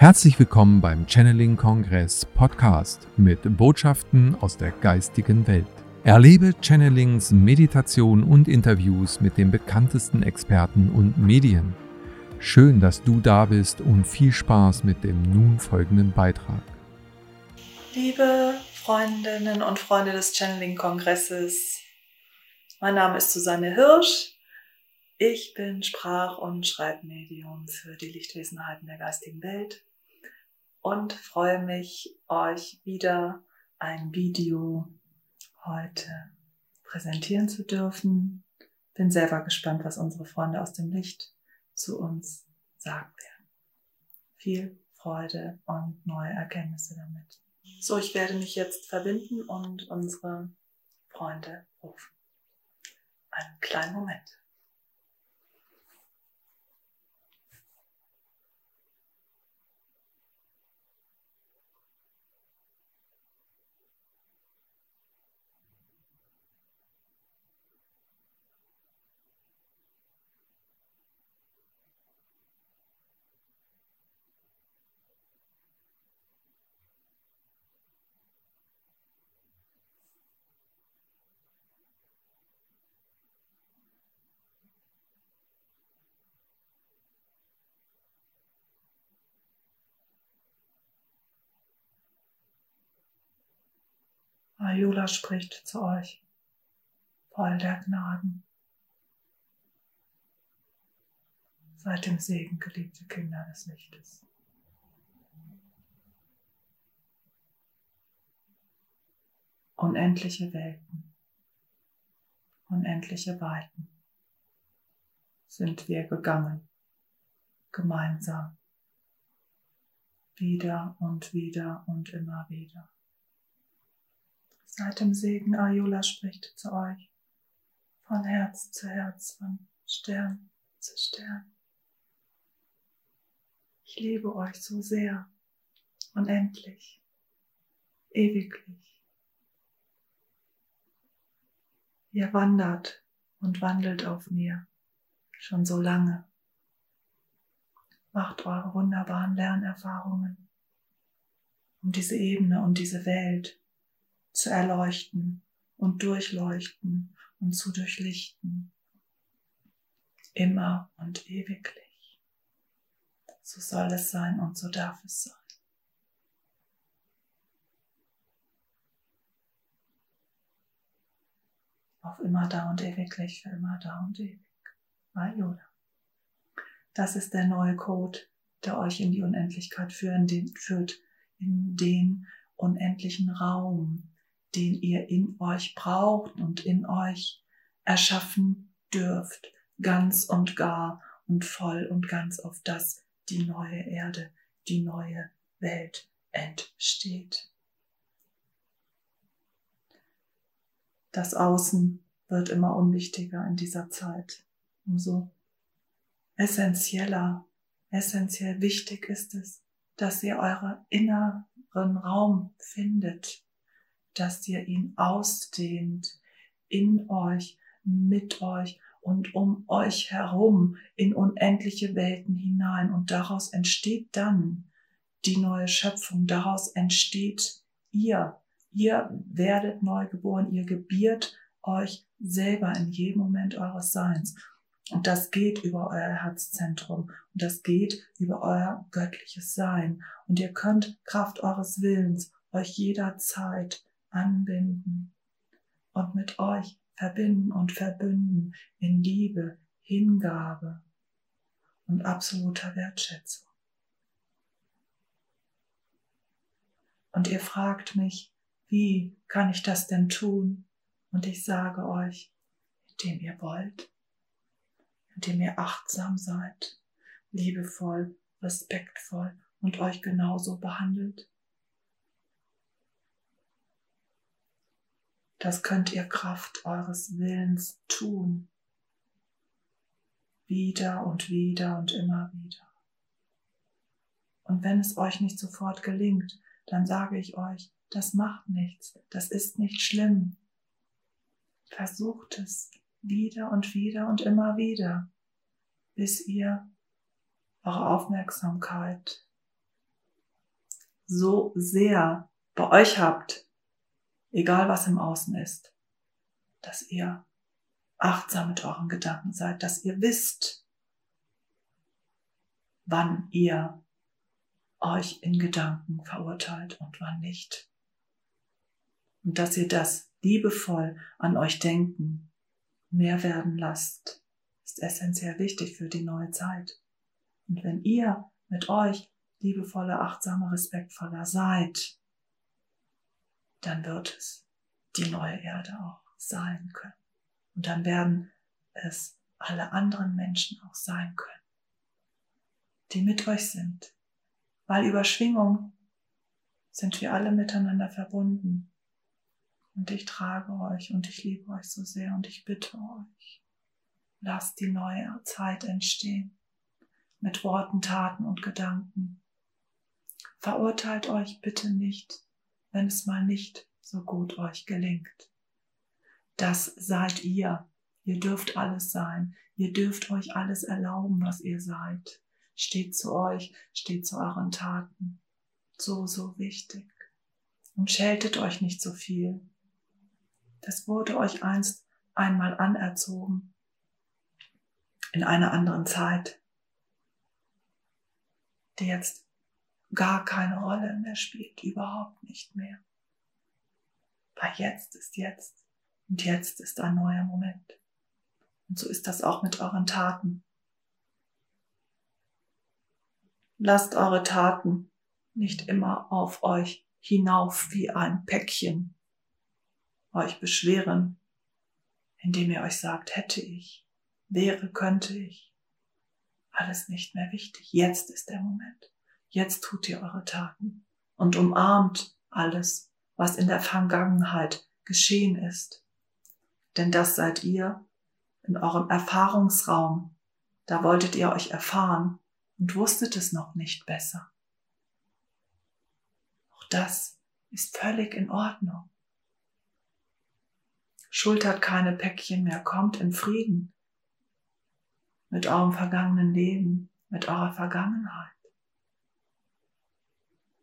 Herzlich willkommen beim Channeling Kongress Podcast mit Botschaften aus der geistigen Welt. Erlebe Channelings, Meditation und Interviews mit den bekanntesten Experten und Medien. Schön, dass du da bist und viel Spaß mit dem nun folgenden Beitrag. Liebe Freundinnen und Freunde des Channeling Kongresses, mein Name ist Susanne Hirsch. Ich bin Sprach- und Schreibmedium für die Lichtwesenheiten der geistigen Welt und freue mich, euch wieder ein Video heute präsentieren zu dürfen. Bin selber gespannt, was unsere Freunde aus dem Licht zu uns sagen werden. Viel Freude und neue Erkenntnisse damit. So, ich werde mich jetzt verbinden und unsere Freunde rufen. Einen kleinen Moment. Ayula spricht zu euch, voll der Gnaden. Seid dem Segen, geliebte Kinder des Lichtes. Unendliche Welten, unendliche Weiten sind wir gegangen, gemeinsam, wieder und wieder und immer wieder. Seit dem Segen Ayula spricht zu euch, von Herz zu Herz, von Stern zu Stern. Ich liebe euch so sehr, unendlich, ewiglich. Ihr wandert und wandelt auf mir schon so lange. Macht eure wunderbaren Lernerfahrungen, um diese Ebene und diese Welt zu erleuchten und durchleuchten und zu durchlichten. Immer und ewiglich. So soll es sein und so darf es sein. Auf immer da und ewiglich, für immer da und ewig. Ayola. Das ist der neue Code, der euch in die Unendlichkeit führt, in den unendlichen Raum, den ihr in euch braucht und in euch erschaffen dürft, ganz und gar und voll und ganz auf das die neue Erde, die neue Welt entsteht. Das Außen wird immer unwichtiger in dieser Zeit. Umso essentieller, essentiell wichtig ist es, dass ihr euren inneren Raum findet, dass ihr ihn ausdehnt in euch, mit euch und um euch herum in unendliche Welten hinein. Und daraus entsteht dann die neue Schöpfung, daraus entsteht ihr. Ihr werdet neu geboren, ihr gebiert euch selber in jedem Moment eures Seins. Und das geht über euer Herzzentrum und das geht über euer göttliches Sein. Und ihr könnt Kraft eures Willens euch jederzeit anbinden und mit euch verbinden und verbünden in Liebe, Hingabe und absoluter Wertschätzung. Und ihr fragt mich, wie kann ich das denn tun? Und ich sage euch, indem ihr wollt, indem ihr achtsam seid, liebevoll, respektvoll und euch genauso behandelt, Das könnt ihr Kraft eures Willens tun. Wieder und wieder und immer wieder. Und wenn es euch nicht sofort gelingt, dann sage ich euch, das macht nichts, das ist nicht schlimm. Versucht es wieder und wieder und immer wieder, bis ihr eure Aufmerksamkeit so sehr bei euch habt, egal was im Außen ist, dass ihr achtsam mit euren Gedanken seid, dass ihr wisst, wann ihr euch in Gedanken verurteilt und wann nicht. Und dass ihr das liebevoll an euch denken mehr werden lasst, ist essentiell wichtig für die neue Zeit. Und wenn ihr mit euch liebevoller, achtsamer, respektvoller seid, dann wird es die neue Erde auch sein können. Und dann werden es alle anderen Menschen auch sein können, die mit euch sind. Weil über Schwingung sind wir alle miteinander verbunden. Und ich trage euch und ich liebe euch so sehr und ich bitte euch, lasst die neue Zeit entstehen mit Worten, Taten und Gedanken. Verurteilt euch bitte nicht, wenn es mal nicht so gut euch gelingt. Das seid ihr. Ihr dürft alles sein. Ihr dürft euch alles erlauben, was ihr seid. Steht zu euch, steht zu euren Taten. So, so wichtig. Und scheltet euch nicht so viel. Das wurde euch einst einmal anerzogen. In einer anderen Zeit die jetzt gar keine Rolle mehr spielt, überhaupt nicht mehr. Weil jetzt ist jetzt und jetzt ist ein neuer Moment. Und so ist das auch mit euren Taten. Lasst eure Taten nicht immer auf euch hinauf wie ein Päckchen, euch beschweren, indem ihr euch sagt, hätte ich, wäre, könnte ich alles nicht mehr wichtig. Jetzt ist der Moment. Jetzt tut ihr eure Taten und umarmt alles, was in der Vergangenheit geschehen ist. Denn das seid ihr in eurem Erfahrungsraum. Da wolltet ihr euch erfahren und wusstet es noch nicht besser. Auch das ist völlig in Ordnung. Schultert keine Päckchen mehr, kommt in Frieden mit eurem vergangenen Leben, mit eurer Vergangenheit.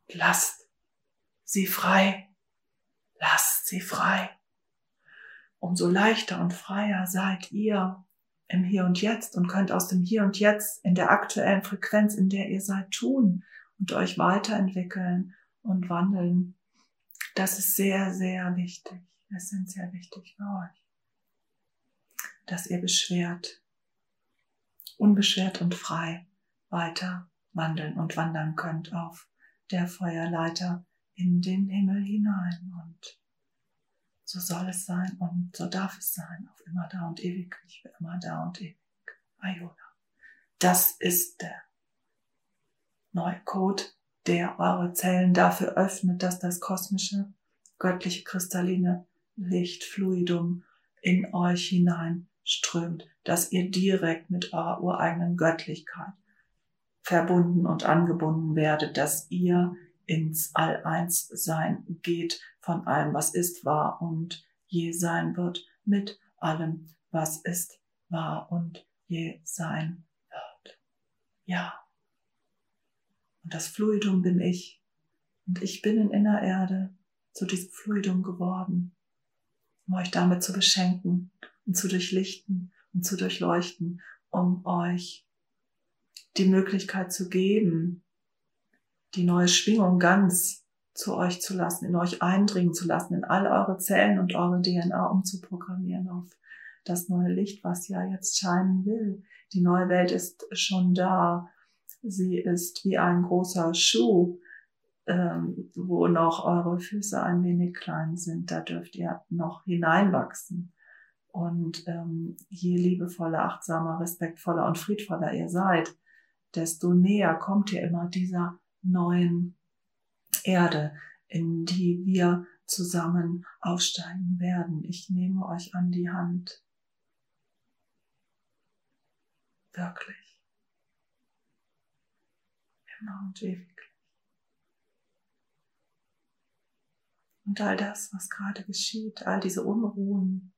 Lasst sie frei. Lasst sie frei. Umso leichter und freier seid ihr im Hier und Jetzt und könnt aus dem Hier und Jetzt in der aktuellen Frequenz, in der ihr seid, tun und euch weiterentwickeln und wandeln. Das ist sehr, sehr wichtig, essentiell wichtig für euch, dass ihr beschwert unbeschwert und frei weiter wandeln und wandern könnt auf der Feuerleiter in den Himmel hinein. Und so soll es sein und so darf es sein, auf immer da und ewiglich, für immer da und ewig. Ayona. Das ist der neue Code, der eure Zellen dafür öffnet, dass das kosmische, göttliche, kristalline Lichtfluidum in euch hinein strömt, dass ihr direkt mit eurer ureigenen Göttlichkeit verbunden und angebunden werdet, dass ihr ins All-Eins-Sein geht von allem, was ist, war und je sein wird, mit allem, was ist, war und je sein wird. Ja. Und das Fluidum bin ich. Und ich bin in Innererde zu diesem Fluidum geworden, um euch damit zu beschenken und zu durchlichten und zu durchleuchten, um euch die Möglichkeit zu geben, die neue Schwingung ganz zu euch zu lassen, in euch eindringen zu lassen, in all eure Zellen und eure DNA umzuprogrammieren auf das neue Licht, was ja jetzt scheinen will. Die neue Welt ist schon da. Sie ist wie ein großer Schuh, ähm, wo noch eure Füße ein wenig klein sind. Da dürft ihr noch hineinwachsen. Und ähm, je liebevoller, achtsamer, respektvoller und friedvoller ihr seid, desto näher kommt ihr immer dieser neuen Erde, in die wir zusammen aufsteigen werden. Ich nehme euch an die Hand. Wirklich. Immer und ewiglich. Und all das, was gerade geschieht, all diese Unruhen,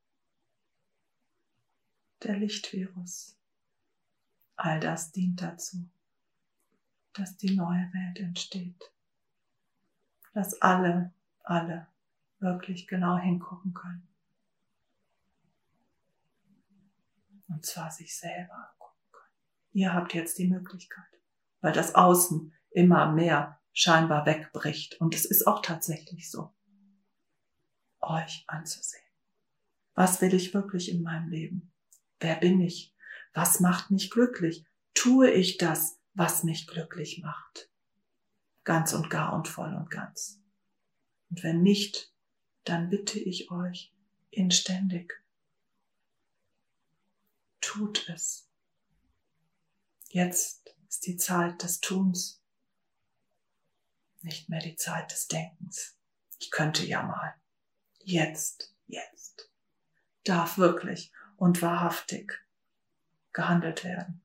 der Lichtvirus. All das dient dazu, dass die neue Welt entsteht. dass alle, alle wirklich genau hingucken können. Und zwar sich selber angucken können. Ihr habt jetzt die Möglichkeit, weil das Außen immer mehr scheinbar wegbricht. Und es ist auch tatsächlich so, euch anzusehen. Was will ich wirklich in meinem Leben? Wer bin ich? Was macht mich glücklich? Tue ich das, was mich glücklich macht? Ganz und gar und voll und ganz. Und wenn nicht, dann bitte ich euch inständig, tut es. Jetzt ist die Zeit des Tuns, nicht mehr die Zeit des Denkens. Ich könnte ja mal. Jetzt, jetzt darf wirklich und wahrhaftig gehandelt werden.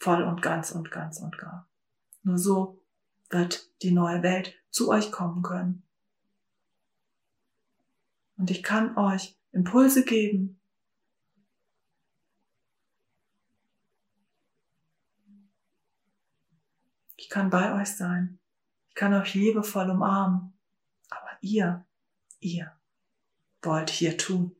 Voll und ganz und ganz und gar. Nur so wird die neue Welt zu euch kommen können. Und ich kann euch Impulse geben. Ich kann bei euch sein. Ich kann euch liebevoll umarmen. Aber ihr, ihr wollt hier tun.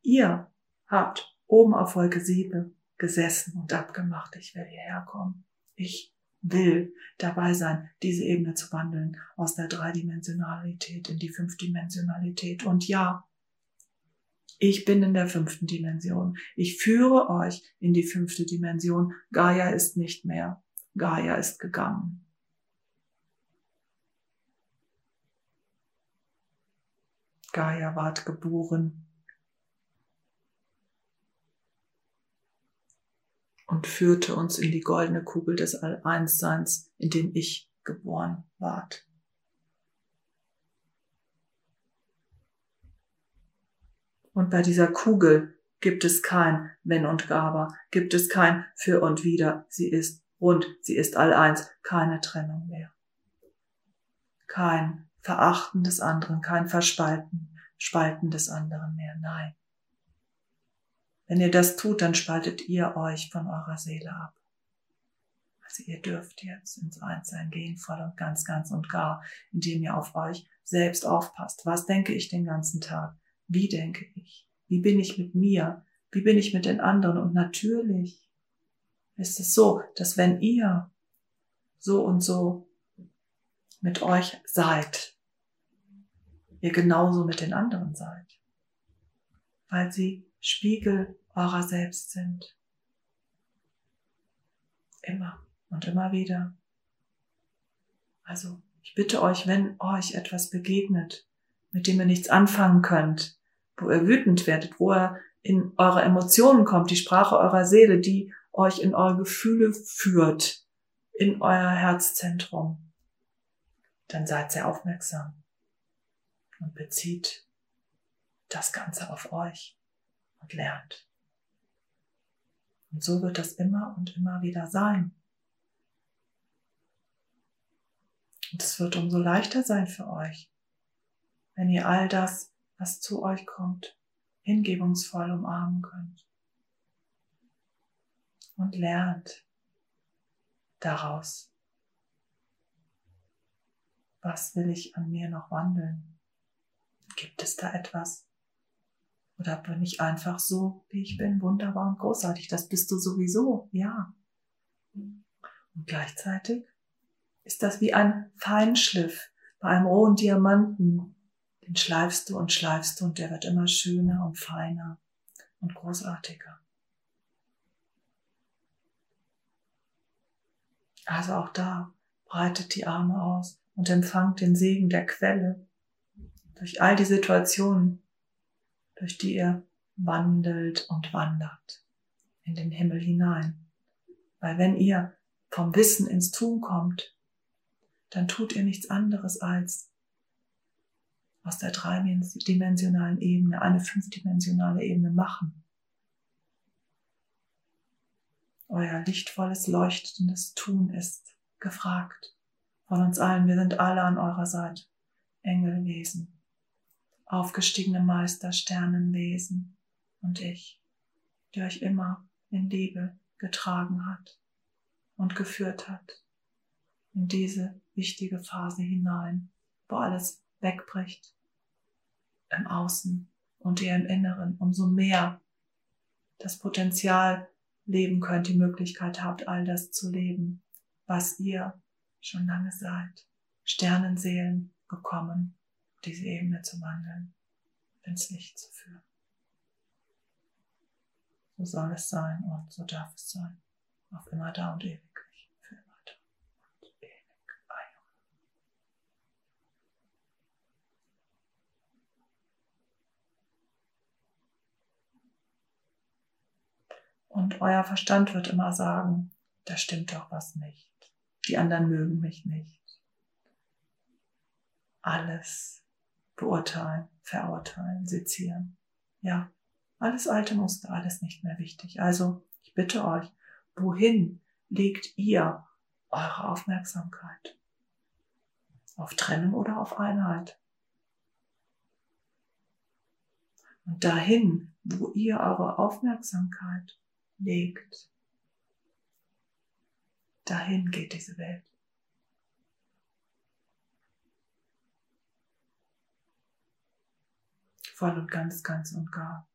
Ihr habt oben auf Wolke 7 gesessen und abgemacht, ich will hierher kommen. Ich will dabei sein, diese Ebene zu wandeln aus der Dreidimensionalität in die Fünfdimensionalität. Und ja, ich bin in der fünften Dimension. Ich führe euch in die fünfte Dimension. Gaia ist nicht mehr. Gaia ist gegangen. Gaia ward geboren. Und führte uns in die goldene Kugel des All-Einsseins, in dem ich geboren ward. Und bei dieser Kugel gibt es kein Wenn und Gaber, gibt es kein Für und Wider. Sie ist rund, sie ist all-eins, keine Trennung mehr. Kein Verachten des anderen, kein Verspalten, Spalten des anderen mehr. Nein. Wenn ihr das tut, dann spaltet ihr euch von eurer Seele ab. Also ihr dürft jetzt ins Einssein gehen, voll und ganz, ganz und gar, indem ihr auf euch selbst aufpasst. Was denke ich den ganzen Tag? Wie denke ich? Wie bin ich mit mir? Wie bin ich mit den anderen? Und natürlich ist es so, dass wenn ihr so und so mit euch seid, ihr genauso mit den anderen seid, weil sie Spiegel eurer selbst sind. Immer und immer wieder. Also, ich bitte euch, wenn euch etwas begegnet, mit dem ihr nichts anfangen könnt, wo ihr wütend werdet, wo ihr in eure Emotionen kommt, die Sprache eurer Seele, die euch in eure Gefühle führt, in euer Herzzentrum, dann seid sehr aufmerksam und bezieht das Ganze auf euch und lernt. Und so wird das immer und immer wieder sein. Und es wird umso leichter sein für euch, wenn ihr all das, was zu euch kommt, hingebungsvoll umarmen könnt. Und lernt daraus, was will ich an mir noch wandeln? Gibt es da etwas, oder bin ich einfach so, wie ich bin, wunderbar und großartig? Das bist du sowieso, ja. Und gleichzeitig ist das wie ein Feinschliff bei einem rohen Diamanten. Den schleifst du und schleifst du und der wird immer schöner und feiner und großartiger. Also auch da breitet die Arme aus und empfangt den Segen der Quelle durch all die Situationen, durch die ihr wandelt und wandert in den Himmel hinein. Weil wenn ihr vom Wissen ins Tun kommt, dann tut ihr nichts anderes als aus der dreidimensionalen Ebene eine fünfdimensionale Ebene machen. Euer lichtvolles, leuchtendes Tun ist gefragt von uns allen. Wir sind alle an eurer Seite. Engelwesen, aufgestiegene Meister, Sternenwesen und ich, die euch immer in Liebe getragen hat und geführt hat in diese wichtige Phase hinein, wo alles wegbricht, im Außen und ihr im Inneren, umso mehr das Potenzial leben könnt, die Möglichkeit habt, all das zu leben, was ihr schon lange seid. Sternenseelen gekommen, diese Ebene zu wandeln, ins Licht zu führen. So soll es sein und so darf es sein. Auf immer da und ewiglich. Für immer da und ewig. Amen. Und euer Verstand wird immer sagen, da stimmt doch was nicht. Die anderen mögen mich nicht. Alles beurteilen, verurteilen, sezieren. Ja, alles alte Muster, alles nicht mehr wichtig. Also, ich bitte euch, wohin legt ihr eure Aufmerksamkeit? Auf Trennung oder auf Einheit? Und dahin, wo ihr eure Aufmerksamkeit legt, dahin geht diese Welt. Voll und ganz, ganz und gar.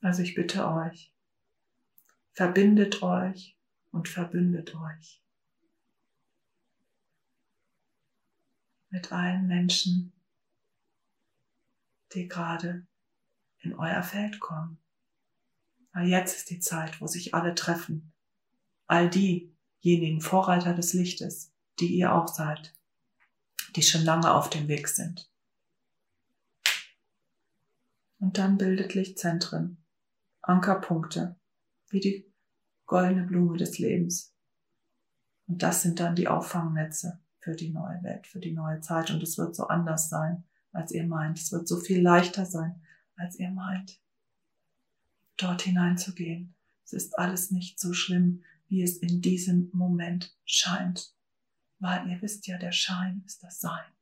Also ich bitte euch, verbindet euch und verbündet euch mit allen Menschen, die gerade in euer Feld kommen. Weil jetzt ist die Zeit, wo sich alle treffen. All diejenigen Vorreiter des Lichtes, die ihr auch seid, die schon lange auf dem Weg sind. Und dann bildet Lichtzentren Ankerpunkte, wie die goldene Blume des Lebens. Und das sind dann die Auffangnetze für die neue Welt, für die neue Zeit. Und es wird so anders sein, als ihr meint. Es wird so viel leichter sein, als ihr meint, dort hineinzugehen. Es ist alles nicht so schlimm, wie es in diesem Moment scheint. Weil ihr wisst ja, der Schein ist das Sein.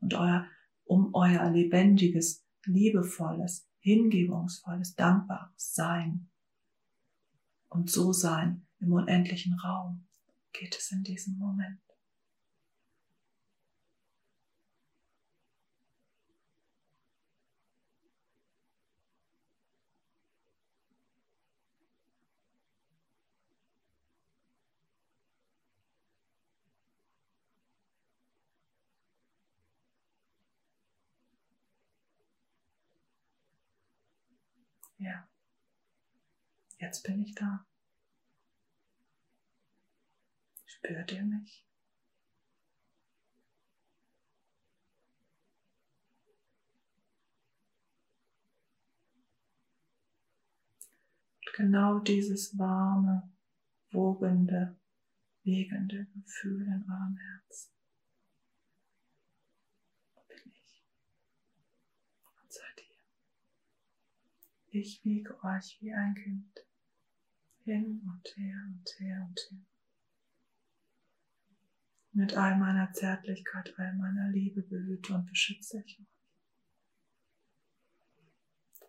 Und euer, um euer lebendiges, liebevolles, hingebungsvolles, dankbares Sein und so sein im unendlichen Raum geht es in diesem Moment. Ja. Jetzt bin ich da. Spürt ihr mich? genau dieses warme, wogende, wiegende Gefühl in eurem Herzen. Ich wiege euch wie ein Kind hin und her und her und her. Mit all meiner Zärtlichkeit, all meiner Liebe behüte und beschütze ich euch.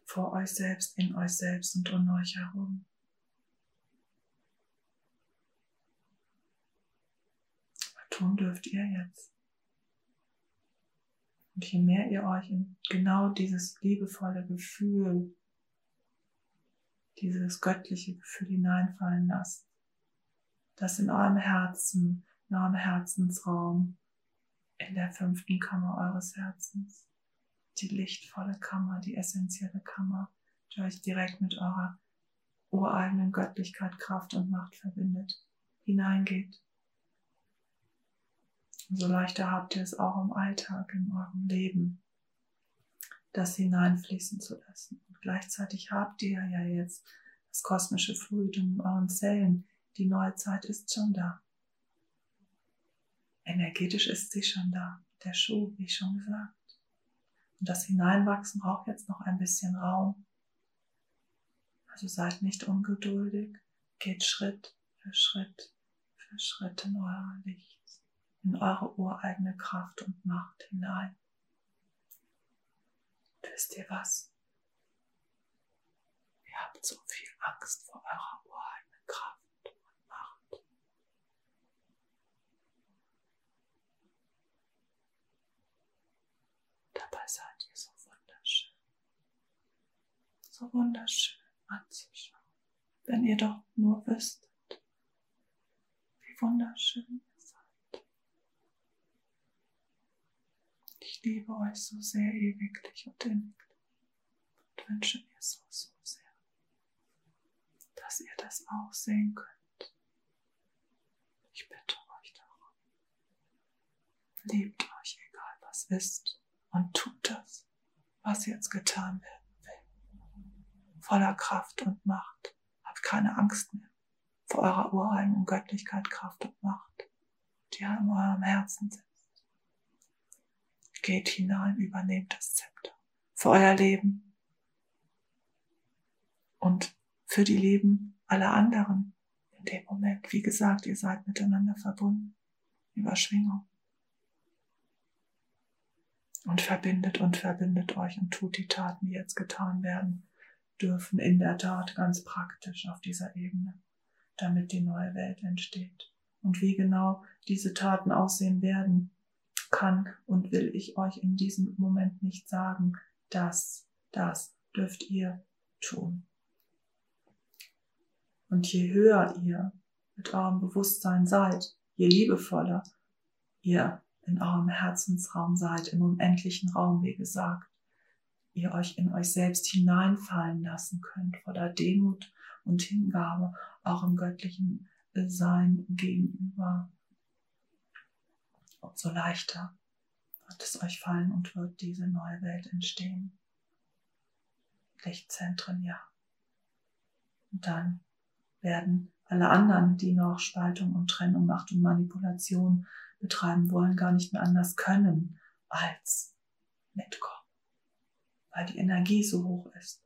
Vor euch selbst, in euch selbst und um euch herum. Aber tun dürft ihr jetzt. Und je mehr ihr euch in genau dieses liebevolle Gefühl dieses göttliche Gefühl hineinfallen lasst. Das in eurem Herzen, in eurem Herzensraum, in der fünften Kammer eures Herzens, die lichtvolle Kammer, die essentielle Kammer, die euch direkt mit eurer ureigenen Göttlichkeit, Kraft und Macht verbindet, hineingeht. Umso leichter habt ihr es auch im Alltag, in eurem Leben, das hineinfließen zu lassen. Gleichzeitig habt ihr ja jetzt das kosmische Fluid in euren Zellen. Die neue Zeit ist schon da. Energetisch ist sie schon da. Der Schuh, wie schon gesagt. Und das Hineinwachsen braucht jetzt noch ein bisschen Raum. Also seid nicht ungeduldig. Geht Schritt für Schritt für Schritt in euer Licht, in eure ureigene Kraft und Macht hinein. Wisst ihr was? Ihr habt so viel Angst vor eurer oheimen Kraft und Macht. Dabei seid ihr so wunderschön, so wunderschön anzuschauen, wenn ihr doch nur wüsstet, wie wunderschön ihr seid. Ich liebe euch so sehr ewiglich und inniglich und wünsche mir so sehr ihr das auch sehen könnt. Ich bitte euch darum. Liebt euch, egal was ist, und tut das, was jetzt getan werden will. Voller Kraft und Macht. Habt keine Angst mehr vor eurer ureigenen Göttlichkeit, Kraft und Macht, die ja in eurem Herzen sitzt. Geht hinein, übernehmt das Zepter für euer Leben und für die Leben aller anderen in dem Moment. Wie gesagt, ihr seid miteinander verbunden über Schwingung. Und verbindet und verbindet euch und tut die Taten, die jetzt getan werden dürfen, in der Tat ganz praktisch auf dieser Ebene, damit die neue Welt entsteht. Und wie genau diese Taten aussehen werden, kann und will ich euch in diesem Moment nicht sagen. Das, das dürft ihr tun. Und je höher ihr mit eurem Bewusstsein seid, je liebevoller ihr in eurem Herzensraum seid, im unendlichen Raum, wie gesagt, ihr euch in euch selbst hineinfallen lassen könnt, voller Demut und Hingabe, auch im göttlichen Sein gegenüber, umso leichter wird es euch fallen und wird diese neue Welt entstehen. Lichtzentren, ja. Und dann werden alle anderen, die noch Spaltung und Trennung, Macht und Manipulation betreiben wollen, gar nicht mehr anders können als mitkommen. Weil die Energie so hoch ist,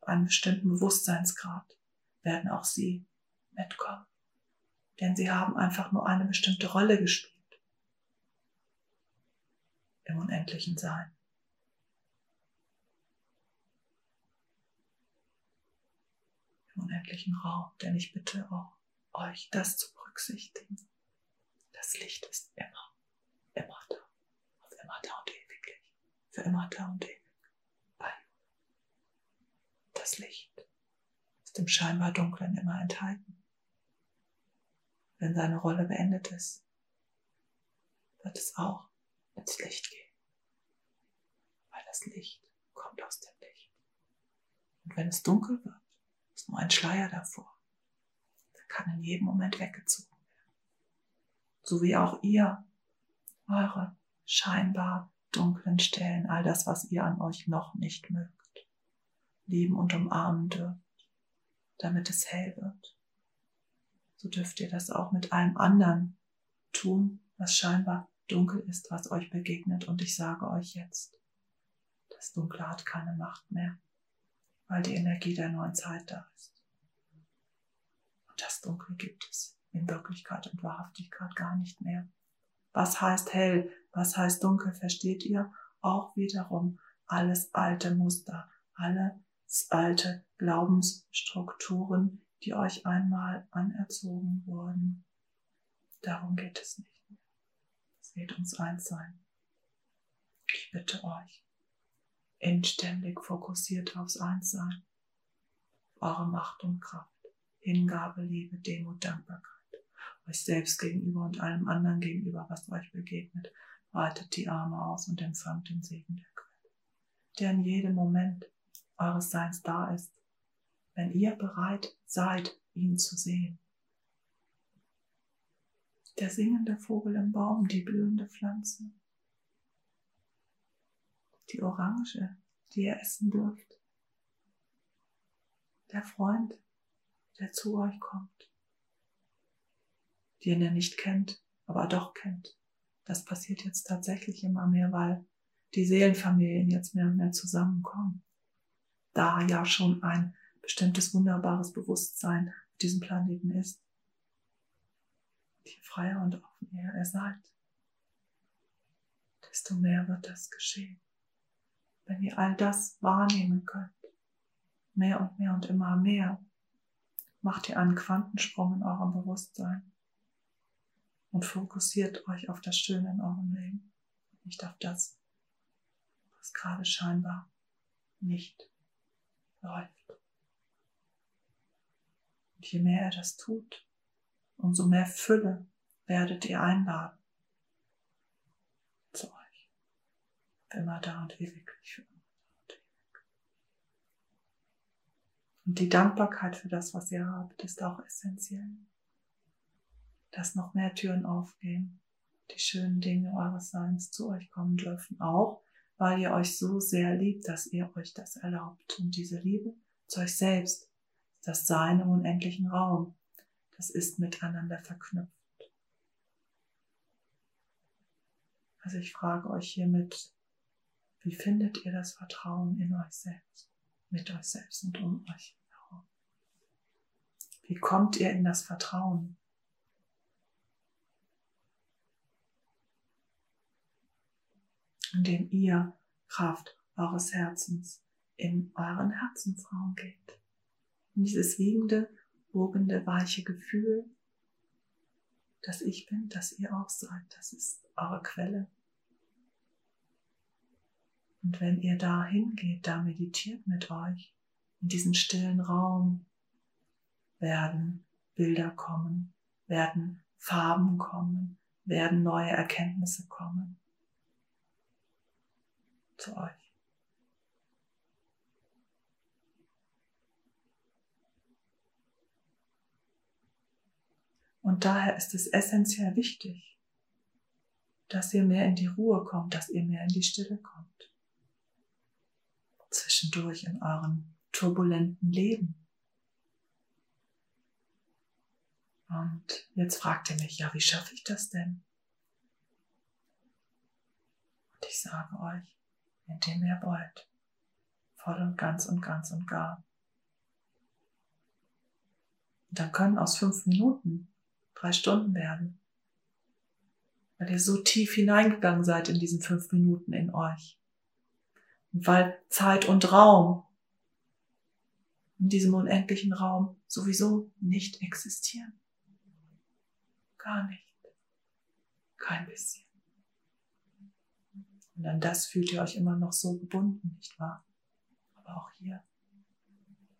bei einem bestimmten Bewusstseinsgrad, werden auch sie mitkommen. Denn sie haben einfach nur eine bestimmte Rolle gespielt im unendlichen Sein. Unendlichen Raum, denn ich bitte auch euch, das zu berücksichtigen. Das Licht ist immer, immer da. Auf immer da und ewiglich. Für immer da und ewig. Bei Das Licht ist im scheinbar Dunklen immer enthalten. Wenn seine Rolle beendet ist, wird es auch ins Licht gehen. Weil das Licht kommt aus dem Licht. Und wenn es dunkel wird, nur ein Schleier davor. Der kann in jedem Moment weggezogen so wie auch ihr eure scheinbar dunklen Stellen, all das, was ihr an euch noch nicht mögt, lieben und umarmen dürft, damit es hell wird. So dürft ihr das auch mit allem anderen tun, was scheinbar dunkel ist, was euch begegnet. Und ich sage euch jetzt, das Dunkle hat keine Macht mehr, weil die Energie der neuen Zeit da ist. Und das Dunkle gibt es in Wirklichkeit und Wahrhaftigkeit gar nicht mehr. Was heißt hell? Was heißt dunkel? Versteht ihr? Auch wiederum alles alte Muster, alles alte Glaubensstrukturen, die euch einmal anerzogen wurden. Darum geht es nicht mehr. Es geht ums Einssein. Ich bitte euch, inständig fokussiert aufs Einssein, eure Macht und Kraft, Hingabe, Liebe, Demut, Dankbarkeit. Euch selbst gegenüber und allem anderen gegenüber, was euch begegnet, breitet die Arme aus und empfangt den Segen der Quelle, der in jedem Moment eures Seins da ist, wenn ihr bereit seid, ihn zu sehen. Der singende Vogel im Baum, die blühende Pflanze, die Orange, die ihr essen dürft, der Freund, der zu euch kommt, den er nicht kennt, aber doch kennt. Das passiert jetzt tatsächlich immer mehr, weil die Seelenfamilien jetzt mehr und mehr zusammenkommen. Da ja schon ein bestimmtes wunderbares Bewusstsein auf diesem Planeten ist. Je freier und offener ihr seid, desto mehr wird das geschehen. Wenn ihr all das wahrnehmen könnt, mehr und mehr und immer mehr, macht ihr einen Quantensprung in eurem Bewusstsein und fokussiert euch auf das Schöne in eurem Leben, nicht auf das, was gerade scheinbar nicht läuft. Und je mehr er das tut, umso mehr Fülle werdet ihr einladen zu euch. Für immer da und ewig. Und die Dankbarkeit für das, was ihr habt, ist auch essentiell. Dass noch mehr Türen aufgehen, die schönen Dinge eures Seins zu euch kommen dürfen, auch weil ihr euch so sehr liebt, dass ihr euch das erlaubt. Und diese Liebe zu euch selbst, das Sein im unendlichen Raum, das ist miteinander verknüpft. Also ich frage euch hiermit, wie findet ihr das Vertrauen in euch selbst, mit euch selbst und um euch herum? Wie kommt ihr in das Vertrauen? Indem ihr Kraft eures Herzens in euren Herzensraum geht. In dieses wiegende, wogende, weiche Gefühl, dass ich bin, dass ihr auch seid. Das ist eure Quelle. Und wenn ihr da hingeht, da meditiert mit euch, in diesen stillen Raum, werden Bilder kommen, werden Farben kommen, werden neue Erkenntnisse kommen zu euch. Und daher ist es essentiell wichtig, dass ihr mehr in die Ruhe kommt, dass ihr mehr in die Stille kommt. Zwischendurch in eurem turbulenten Leben. Und jetzt fragt ihr mich, ja, wie schaffe ich das denn? Und ich sage euch, indem ihr wollt, voll und ganz und ganz und gar. Und dann können aus fünf Minuten drei Stunden werden. Weil ihr so tief hineingegangen seid in diesen fünf Minuten in euch. Weil Zeit und Raum in diesem unendlichen Raum sowieso nicht existieren. Gar nicht. Kein bisschen. Und an das fühlt ihr euch immer noch so gebunden, nicht wahr? Aber auch hier,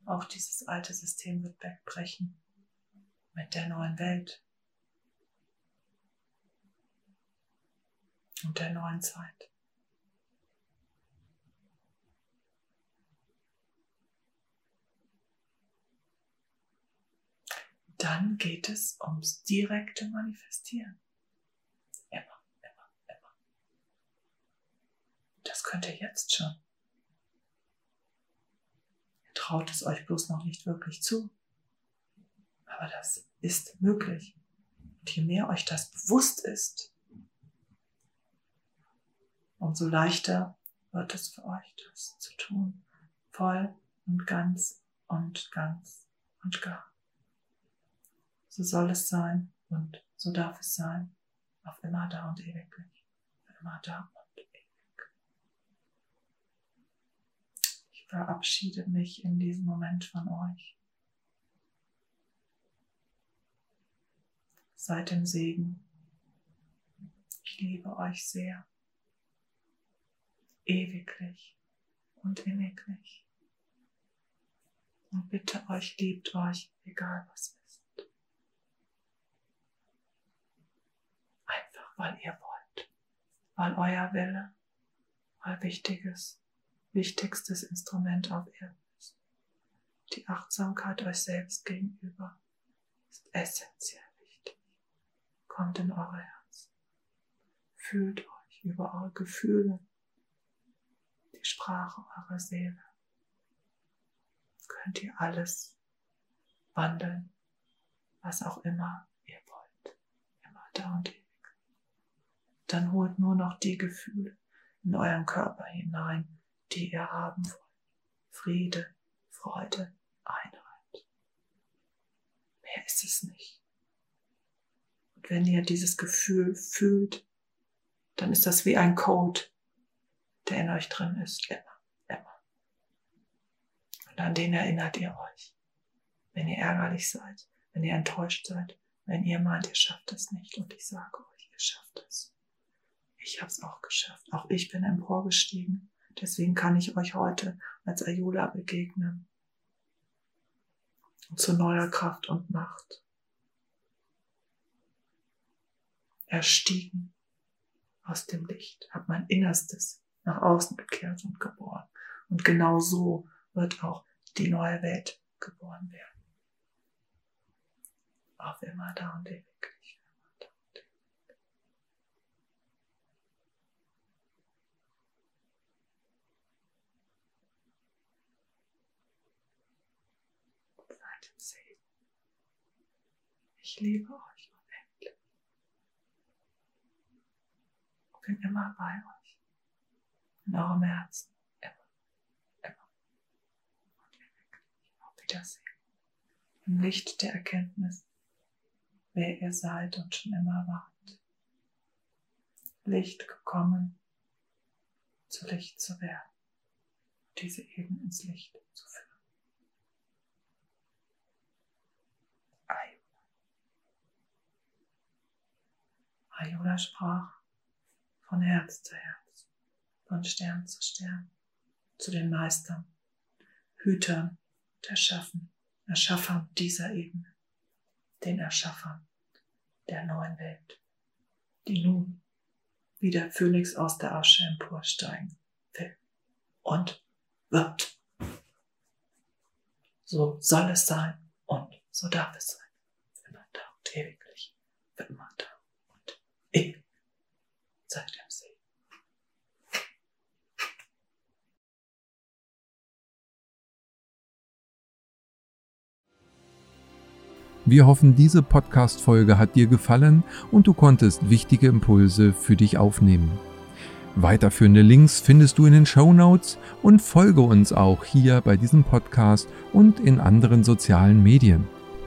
auch dieses alte System wird wegbrechen mit der neuen Welt, und der neuen Zeit. Dann geht es ums direkte Manifestieren. Immer, immer, immer. Das könnt ihr jetzt schon. Ihr traut es euch bloß noch nicht wirklich zu. Aber das ist möglich. Und je mehr euch das bewusst ist, umso leichter wird es für euch, das zu tun. Voll und ganz und ganz und gar. So soll es sein und so darf es sein, auf immer da und ewiglich, für immer da und ewig. Ich verabschiede mich in diesem Moment von euch. Seid im Segen. Ich liebe euch sehr ewiglich und inniglich. Und bitte euch, liebt euch, egal was ist. Einfach weil ihr wollt, weil euer Wille, euer wichtiges, wichtigstes Instrument auf Erden ist. Die Achtsamkeit euch selbst gegenüber ist essentiell wichtig. Kommt in eure Herzen. Fühlt euch über eure Gefühle Sprache eurer Seele könnt ihr alles wandeln, was auch immer ihr wollt, immer da und ewig. Dann holt nur noch die Gefühle in euren Körper hinein, die ihr haben wollt. Friede, Freude, Einheit. Mehr ist es nicht. Und wenn ihr dieses Gefühl fühlt, dann ist das wie ein Code, der in euch drin ist, immer, immer. Und an den erinnert ihr euch, wenn ihr ärgerlich seid, wenn ihr enttäuscht seid, wenn ihr meint, ihr schafft es nicht. Und ich sage euch, ihr schafft es. Ich habe es auch geschafft. Auch ich bin emporgestiegen. Deswegen kann ich euch heute als Ayula begegnen. Zu neuer Kraft und Macht. Erstiegen aus dem Licht, habe mein Innerstes nach außen gekehrt und geboren. Und genau so wird auch die neue Welt geboren werden. Auf immer da und ewig. Ich liebe euch unendlich. Bin immer bei euch. In eurem Herzen. Immer. Immer. Und ewig. Auf Wiedersehen. Im Licht der Erkenntnis, wer ihr seid und schon immer wart. Licht gekommen, zu Licht zu werden. Diese eben ins Licht zu führen. Ayula sprach von Herz zu Herz, von Stern zu Stern, zu den Meistern, Hütern und Erschaffen, Erschaffern dieser Ebene, den Erschaffern der neuen Welt, die nun wie der Phönix aus der Asche emporsteigen will und wird. So soll es sein und so darf es sein. Immer da und ewiglich, für immer da Wir hoffen, diese Podcast-Folge hat dir gefallen und du konntest wichtige Impulse für dich aufnehmen. Weiterführende Links findest du in den Show Notes und folge uns auch hier bei diesem Podcast und in anderen sozialen Medien.